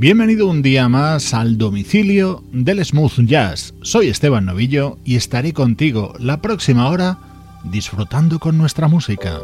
Bienvenido un día más al domicilio del Smooth Jazz. Soy Esteban Novillo y estaré contigo la próxima hora disfrutando con nuestra música.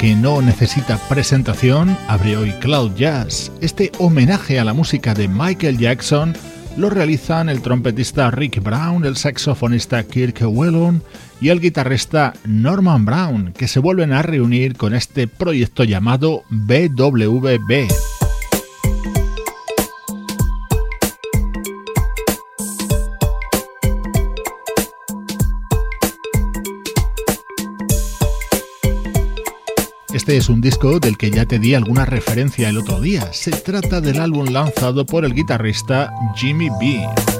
Que no necesita presentación, abre hoy Cloud Jazz. Este homenaje a la música de Michael Jackson lo realizan el trompetista Rick Brown, el saxofonista Kirk Whelan y el guitarrista Norman Brown, que se vuelven a reunir con este proyecto llamado BWB. Este es un disco del que ya te di alguna referencia el otro día. Se trata del álbum lanzado por el guitarrista Jimmy B.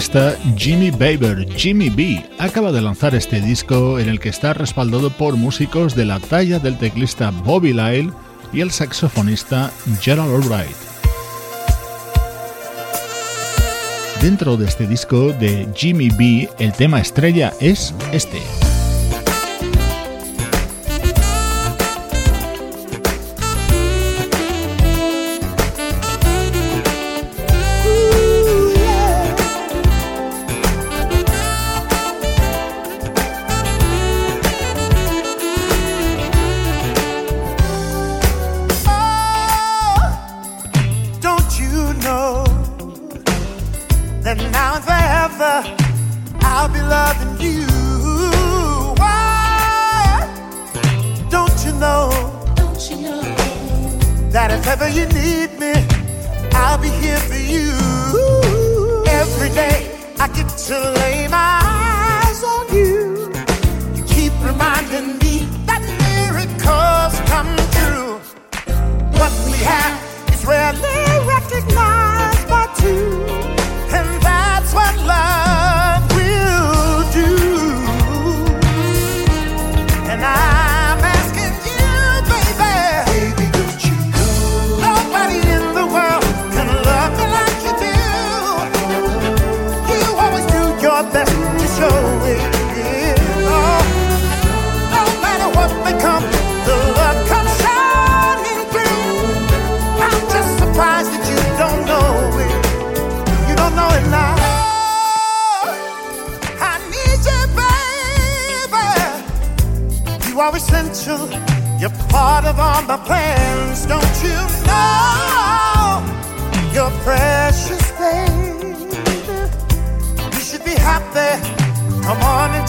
guitarrista Jimmy Baber, Jimmy B, acaba de lanzar este disco en el que está respaldado por músicos de la talla del teclista Bobby Lyle y el saxofonista Gerald Albright. Dentro de este disco de Jimmy B, el tema estrella es este.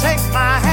take my hand.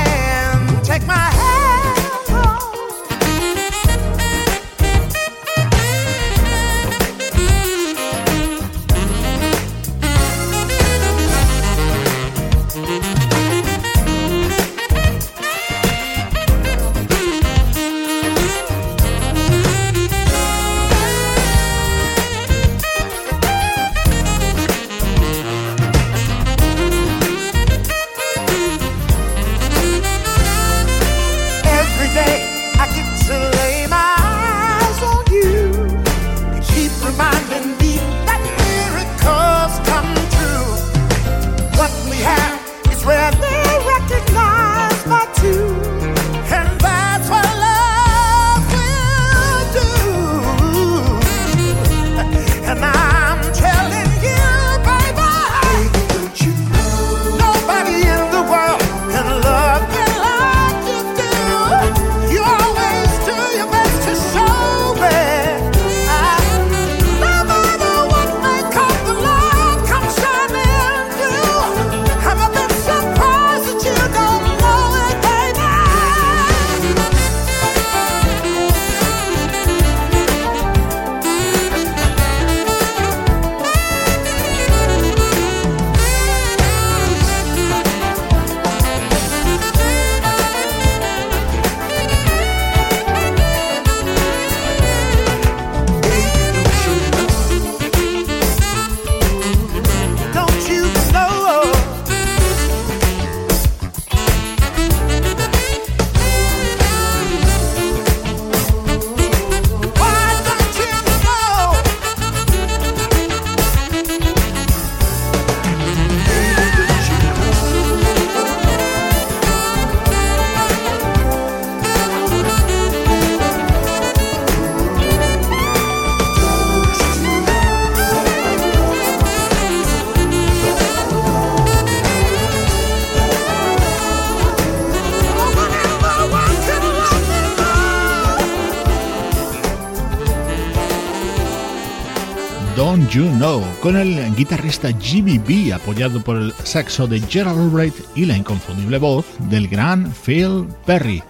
You Know, con el guitarrista Jimmy B apoyado por el saxo de Gerald Albright y la inconfundible voz del gran Phil Perry.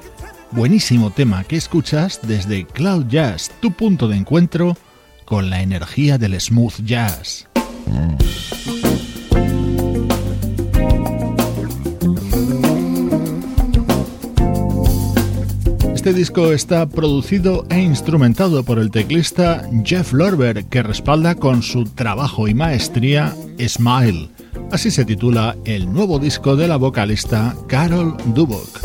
Buenísimo tema que escuchas desde Cloud Jazz, tu punto de encuentro con la energía del smooth jazz. Este disco está producido e instrumentado por el teclista Jeff Lorber, que respalda con su trabajo y maestría Smile. Así se titula el nuevo disco de la vocalista Carol Dubok.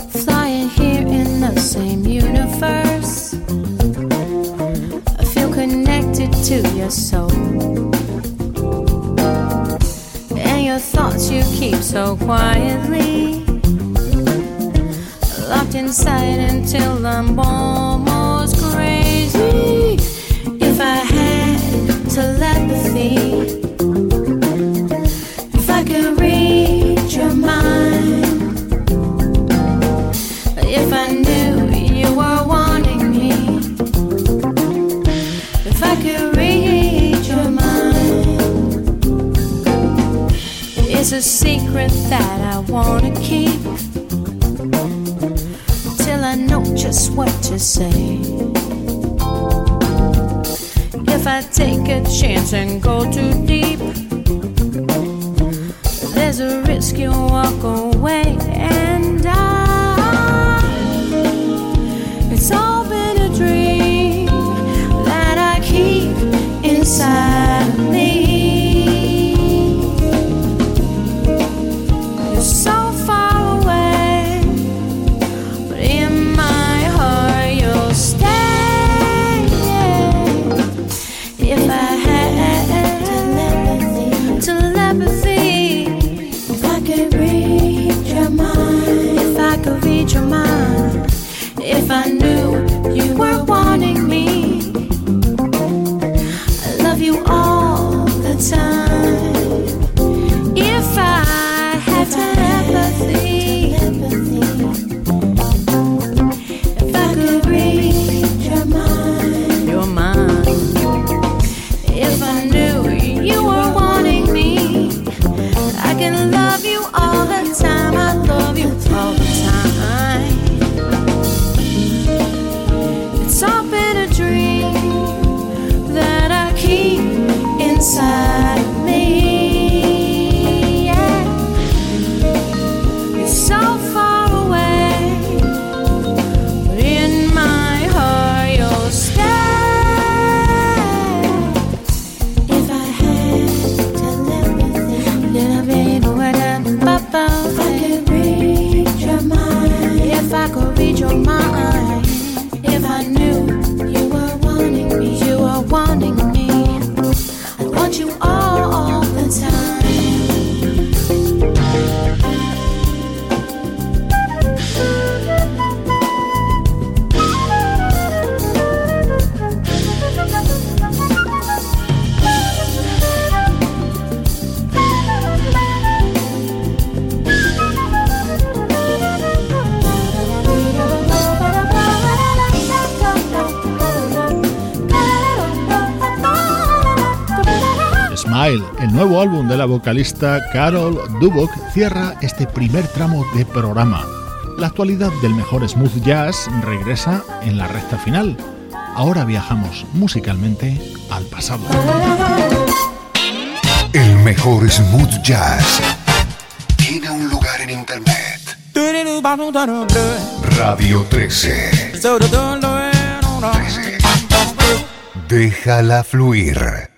inside until I'm almost crazy. If I had telepathy, if I could read your mind, if I knew you were wanting me, if I could read your mind, it's a secret that I wanna keep know just what to say. If I take a chance and go too deep, there's a risk you'll walk away and die. vocalista Carol Dubok cierra este primer tramo de programa. La actualidad del mejor smooth jazz regresa en la recta final. Ahora viajamos musicalmente al pasado. El mejor smooth jazz tiene un lugar en internet. Radio 13. 13. Déjala fluir.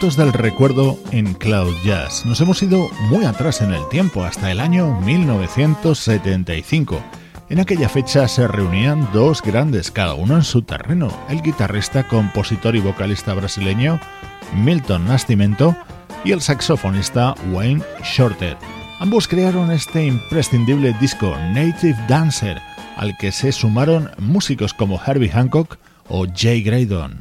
Sonidos del recuerdo en Cloud Jazz. Nos hemos ido muy atrás en el tiempo, hasta el año 1975. En aquella fecha se reunían dos grandes, cada uno en su terreno, el guitarrista, compositor y vocalista brasileño Milton Nascimento y el saxofonista Wayne Shorter. Ambos crearon este imprescindible disco Native Dancer, al que se sumaron músicos como Herbie Hancock o Jay Graydon.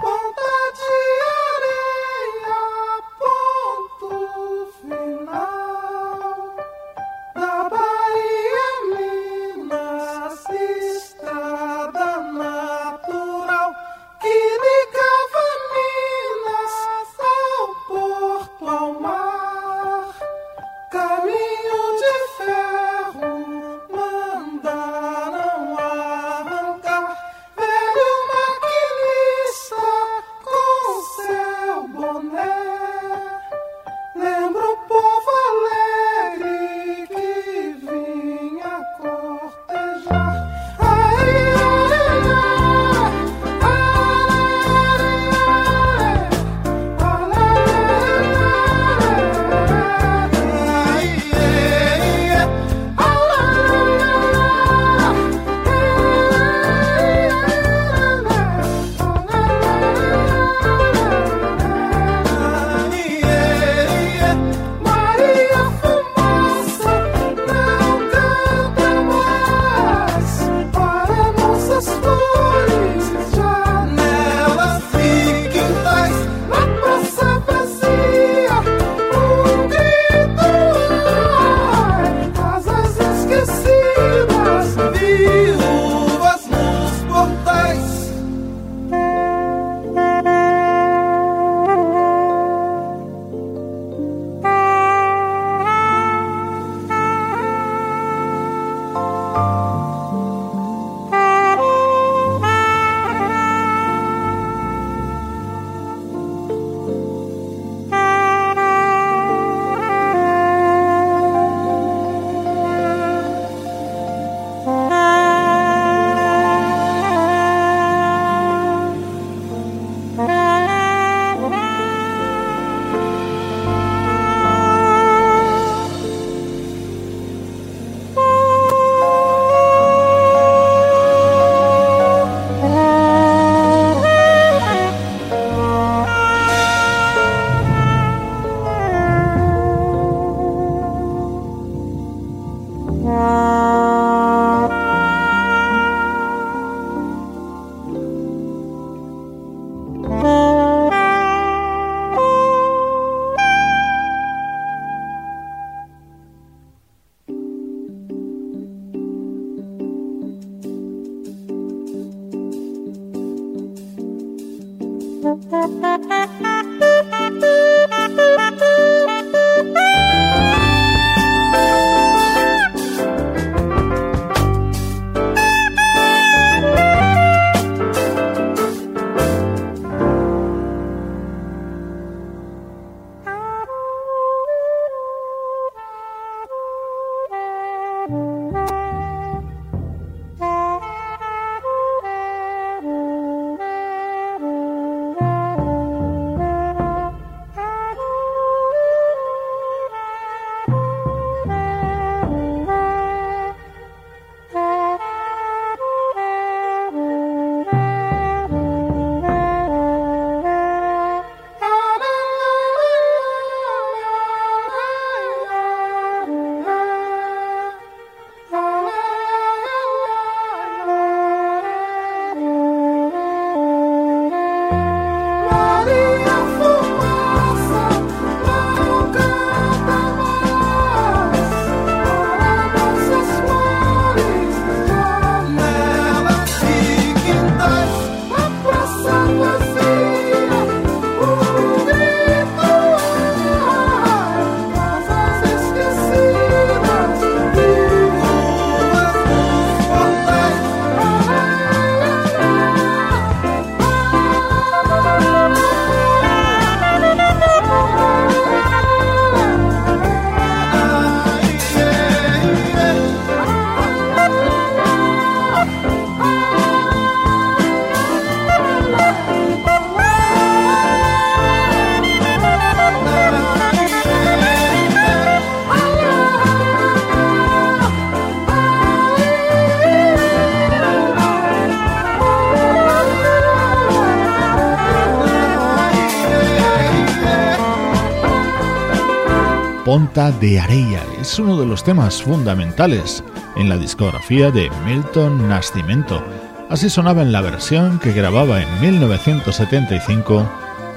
De Areia. Es uno de los temas fundamentales en la discografía de Milton Nascimento. Así sonaba en la versión que grababa en 1975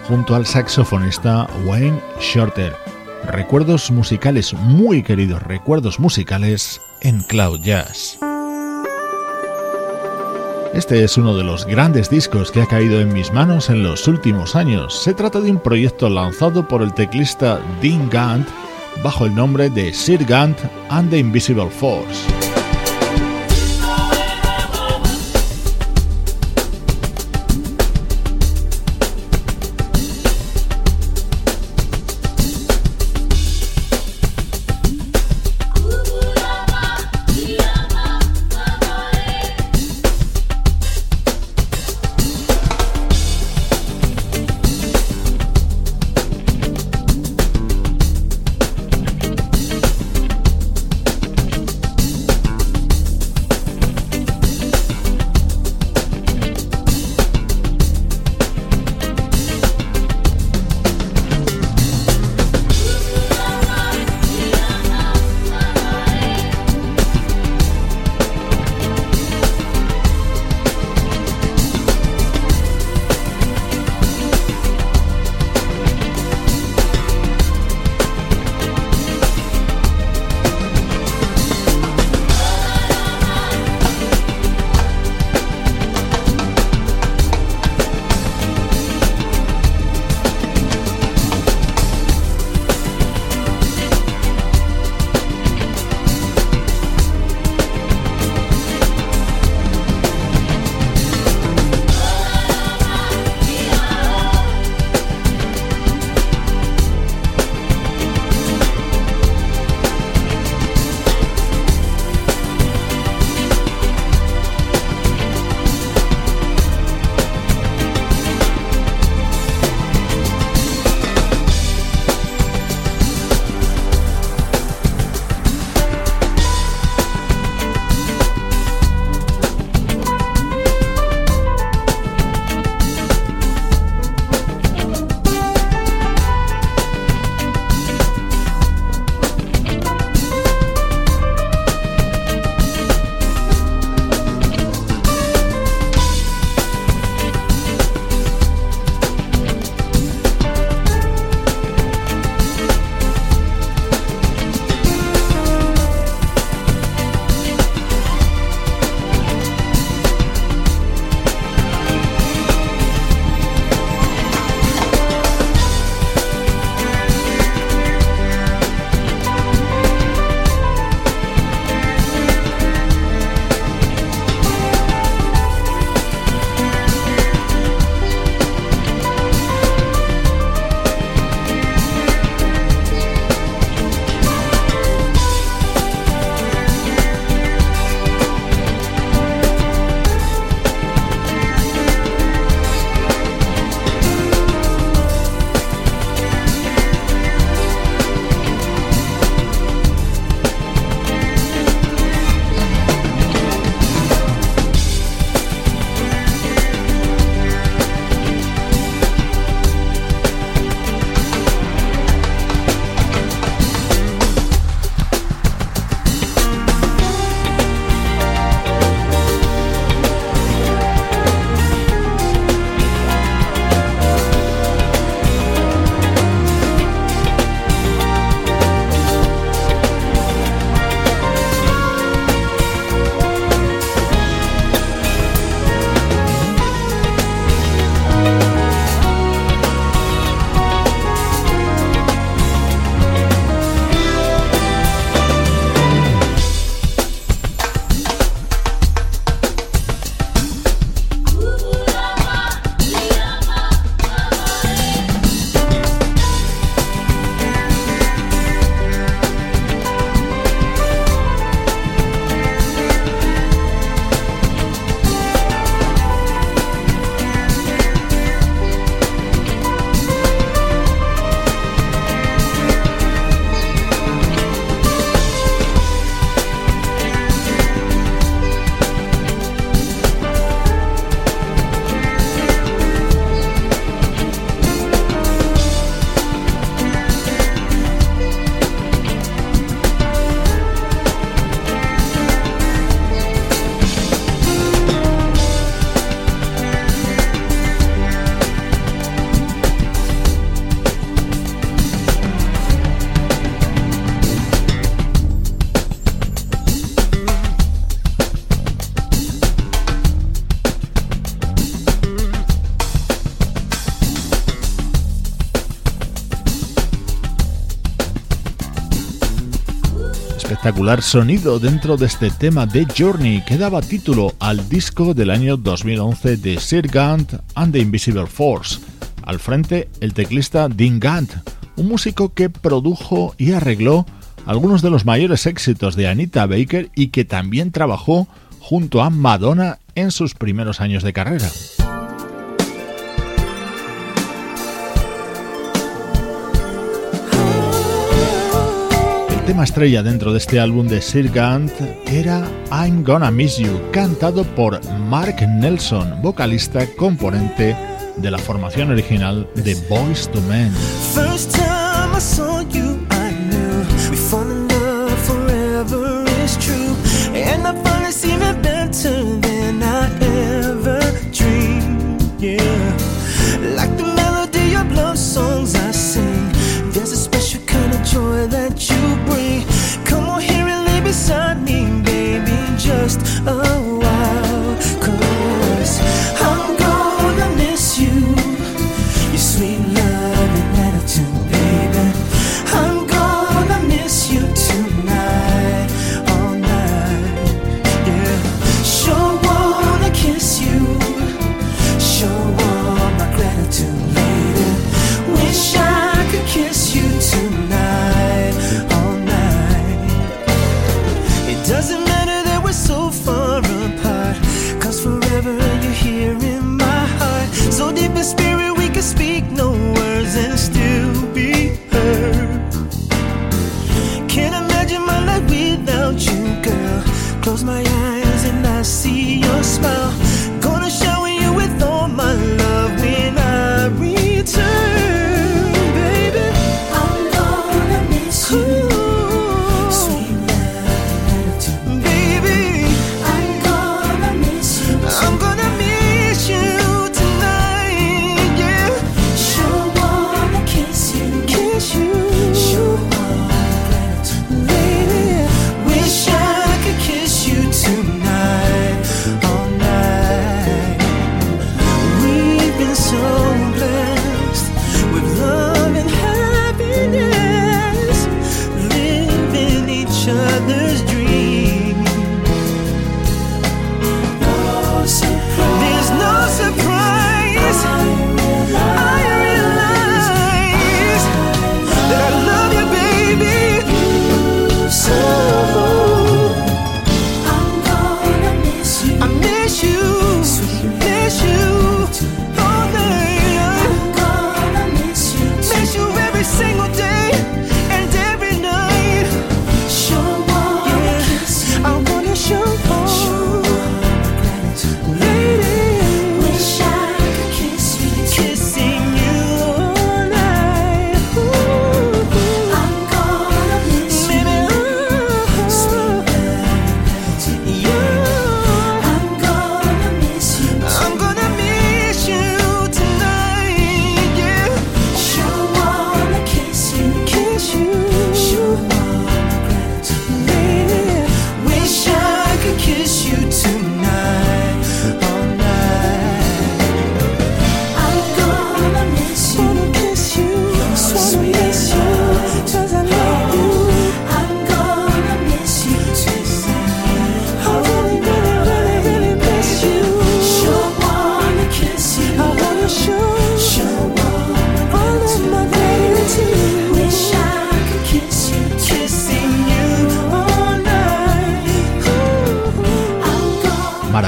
junto al saxofonista Wayne Shorter. Recuerdos musicales, muy queridos recuerdos musicales en Cloud Jazz. Este es uno de los grandes discos que ha caído en mis manos en los últimos años. Se trata de un proyecto lanzado por el teclista Dean Gant bajo el nombre de Sir Gant and the Invisible Force. espectacular sonido dentro de este tema de Journey que daba título al disco del año 2011 de Sir Gant and the Invisible Force. Al frente, el teclista Dean Gant, un músico que produjo y arregló algunos de los mayores éxitos de Anita Baker y que también trabajó junto a Madonna en sus primeros años de carrera. tema estrella dentro de este álbum de Sir Gant era I'm Gonna Miss You, cantado por Mark Nelson, vocalista componente de la formación original de Boys to Men.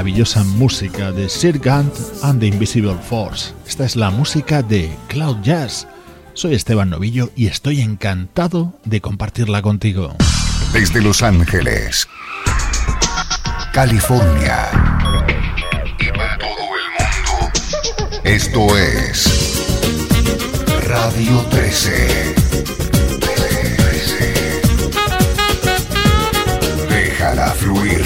maravillosa música de Sir Gant and the Invisible Force. Esta es la música de Cloud Jazz. Soy Esteban Novillo y estoy encantado de compartirla contigo. Desde Los Ángeles, California y para todo el mundo. Esto es Radio 13. Déjala fluir.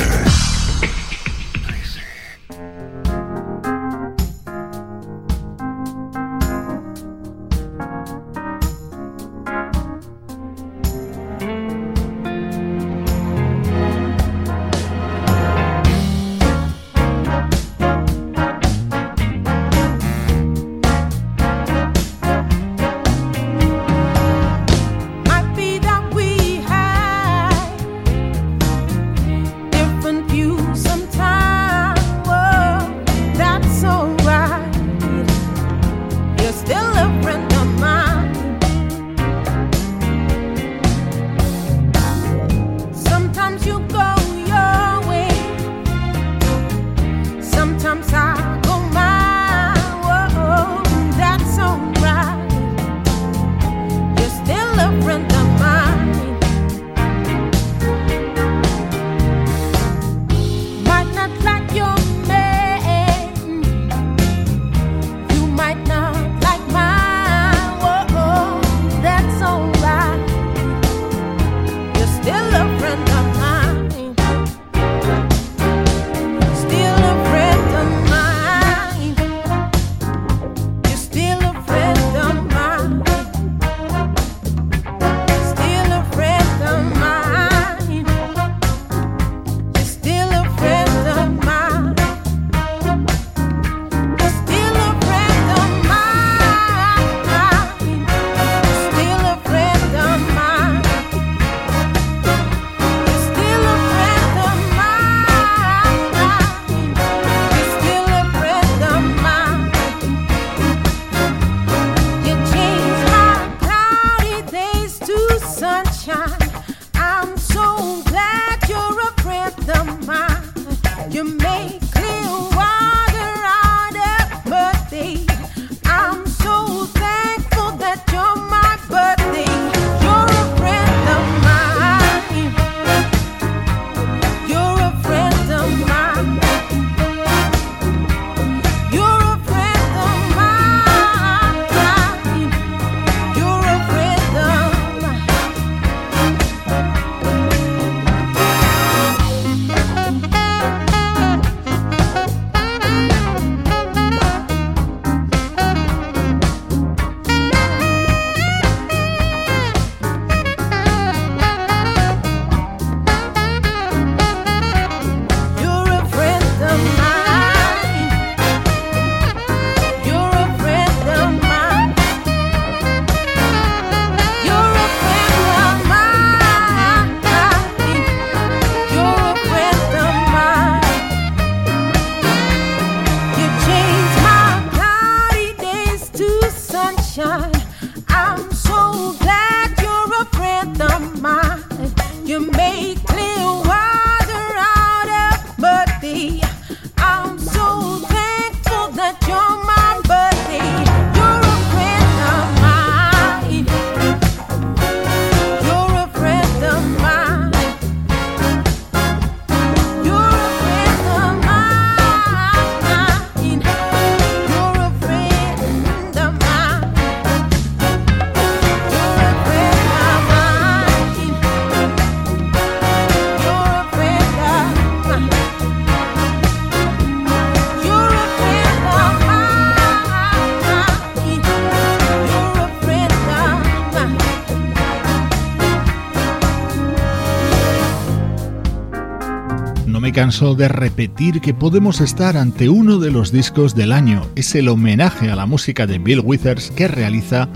Canso de repetir que podemos estar ante uno de los discos del año. Es el homenaje a la música de Bill Withers que realiza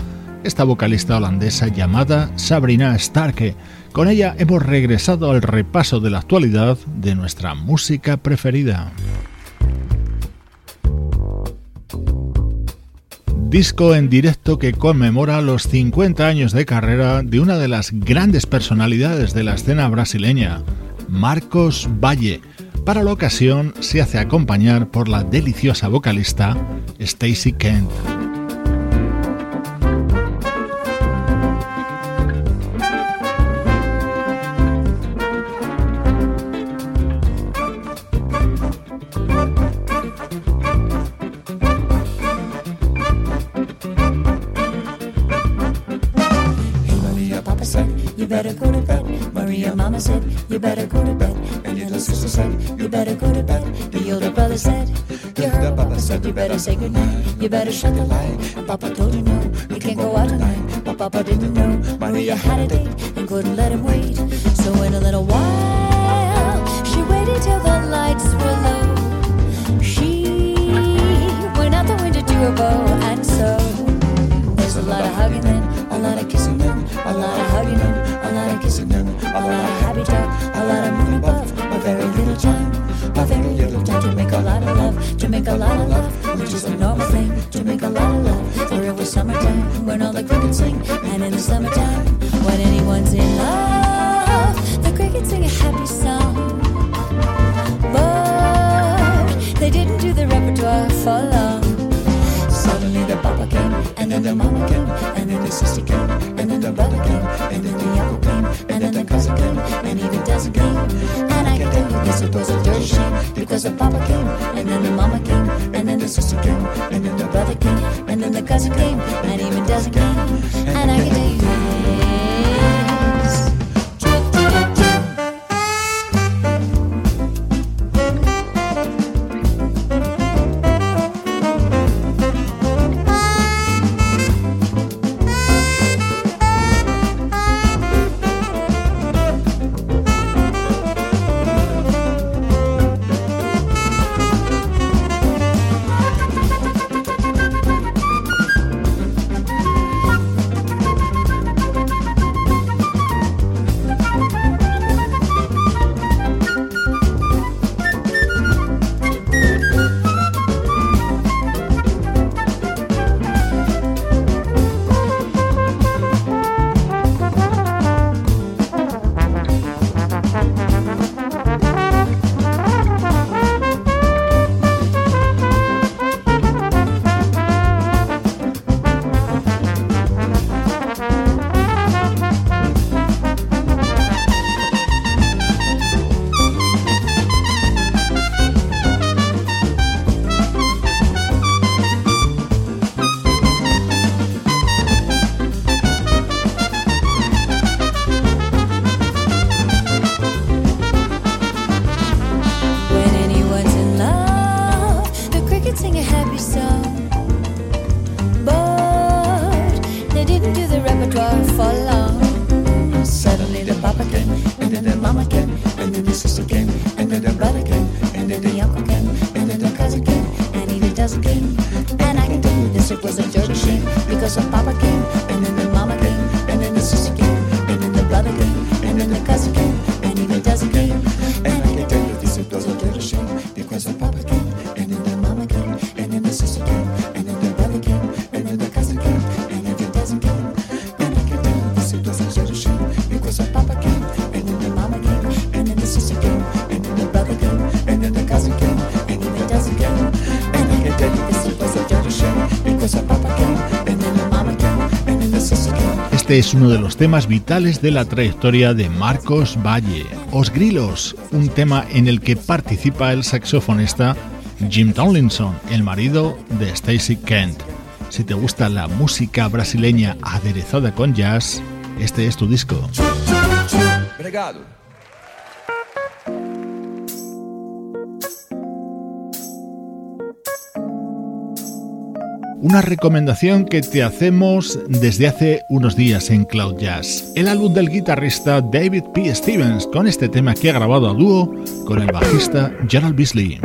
esta vocalista holandesa llamada Sabrina Starke. Con ella hemos regresado al repaso de la actualidad de nuestra música preferida. Disco en directo que conmemora los 50 años de carrera de una de las grandes personalidades de la escena brasileña, Marcos Valle para la ocasión se hace acompañar por la deliciosa vocalista Stacy Kent. Say goodnight. You better shut the light. And Papa told you no, you can't go out tonight. But Papa didn't know Maria had a date and couldn't let him wait. So in a little while, she waited till the lights were low. She went out the window to her bow, and so there's a lot of hugging then, a lot of kissing then, a lot of hugging then, a lot of kissing then, a lot of happy talk, a lot of moon above, a very little time, a very little time to make a lot of love, to make a lot of love which is a normal thing to make a lot of love. For it was summertime when all the crickets sing, and in the summertime when anyone's in love, the crickets sing a happy song. But they didn't do the repertoire for long. Suddenly the papa came, and then the mama came, and then the sister came, and then the brother came, and then the uncle came, and then the cousin came, and even doesn't came. This, it was a dirty shame because the papa came, and then the mama came, and then the sister came, and then the brother came, and then the cousin came, and even doesn't came. And I can tell you Este es uno de los temas vitales de la trayectoria de Marcos Valle. Os Grilos, un tema en el que participa el saxofonista Jim Tomlinson, el marido de Stacy Kent. Si te gusta la música brasileña aderezada con jazz, este es tu disco. Una recomendación que te hacemos desde hace unos días en Cloud Jazz. El álbum del guitarrista David P. Stevens con este tema que ha grabado a dúo con el bajista Gerald Beasley.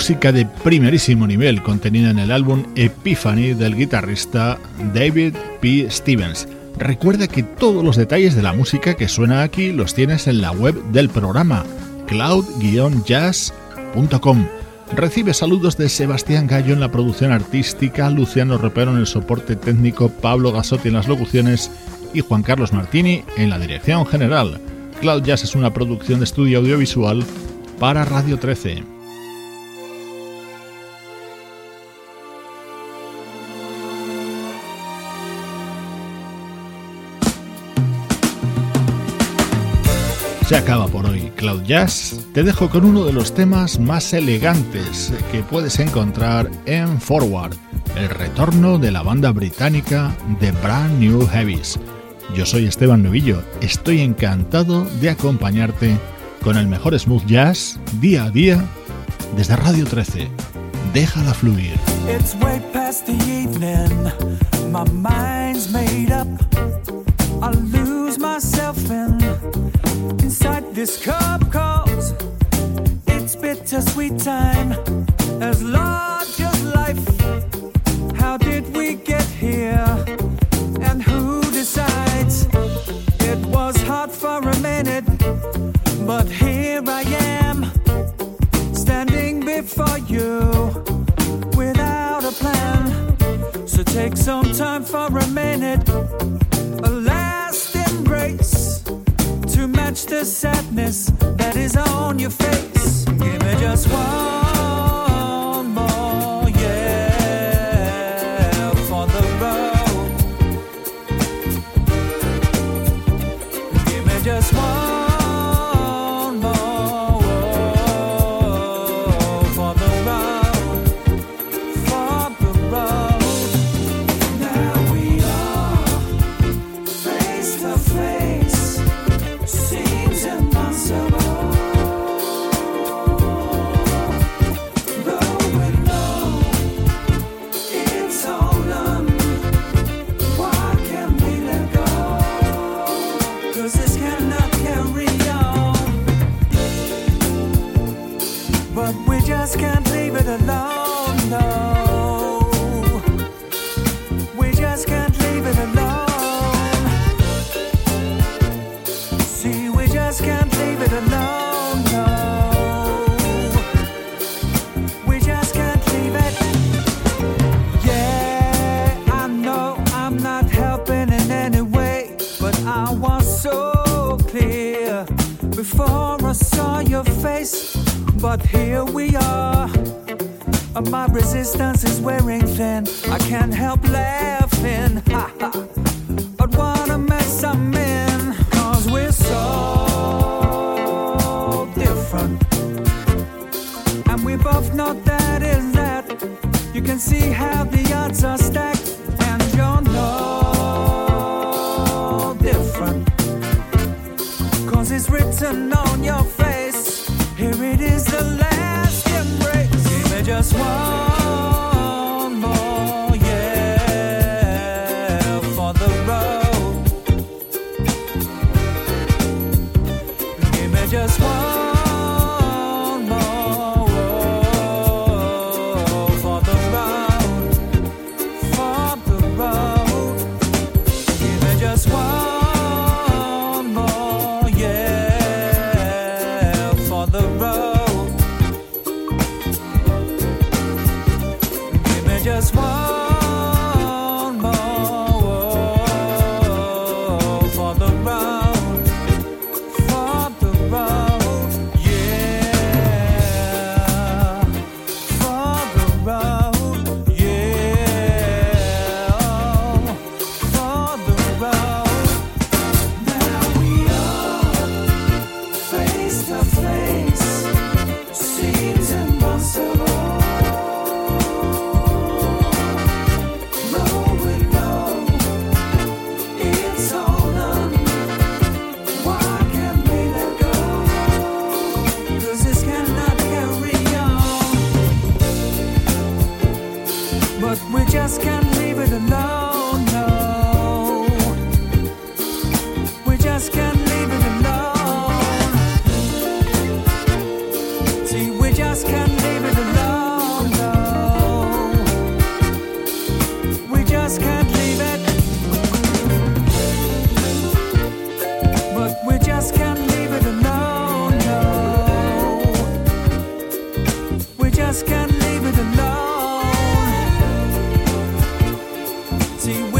música de primerísimo nivel contenida en el álbum Epiphany del guitarrista David P. Stevens. Recuerda que todos los detalles de la música que suena aquí los tienes en la web del programa cloud-jazz.com. Recibe saludos de Sebastián Gallo en la producción artística, Luciano Ropero en el soporte técnico, Pablo Gasotti en las locuciones y Juan Carlos Martini en la dirección general. Cloud Jazz es una producción de estudio audiovisual para Radio 13. Se acaba por hoy Cloud Jazz. Te dejo con uno de los temas más elegantes que puedes encontrar en Forward, el retorno de la banda británica The Brand New Heavies. Yo soy Esteban Novillo, estoy encantado de acompañarte con el mejor smooth jazz día a día desde Radio 13. Déjala fluir. It's way past the evening. My mind's made up. I lose myself in inside this cup cause it's bittersweet time as large as life. How did we get here? And who decides? It was hard for a minute, but here I am standing before you without a plan. So take some time for a minute, a last embrace to match the sadness that is on your face. Give me just one just one not leave it alone. See.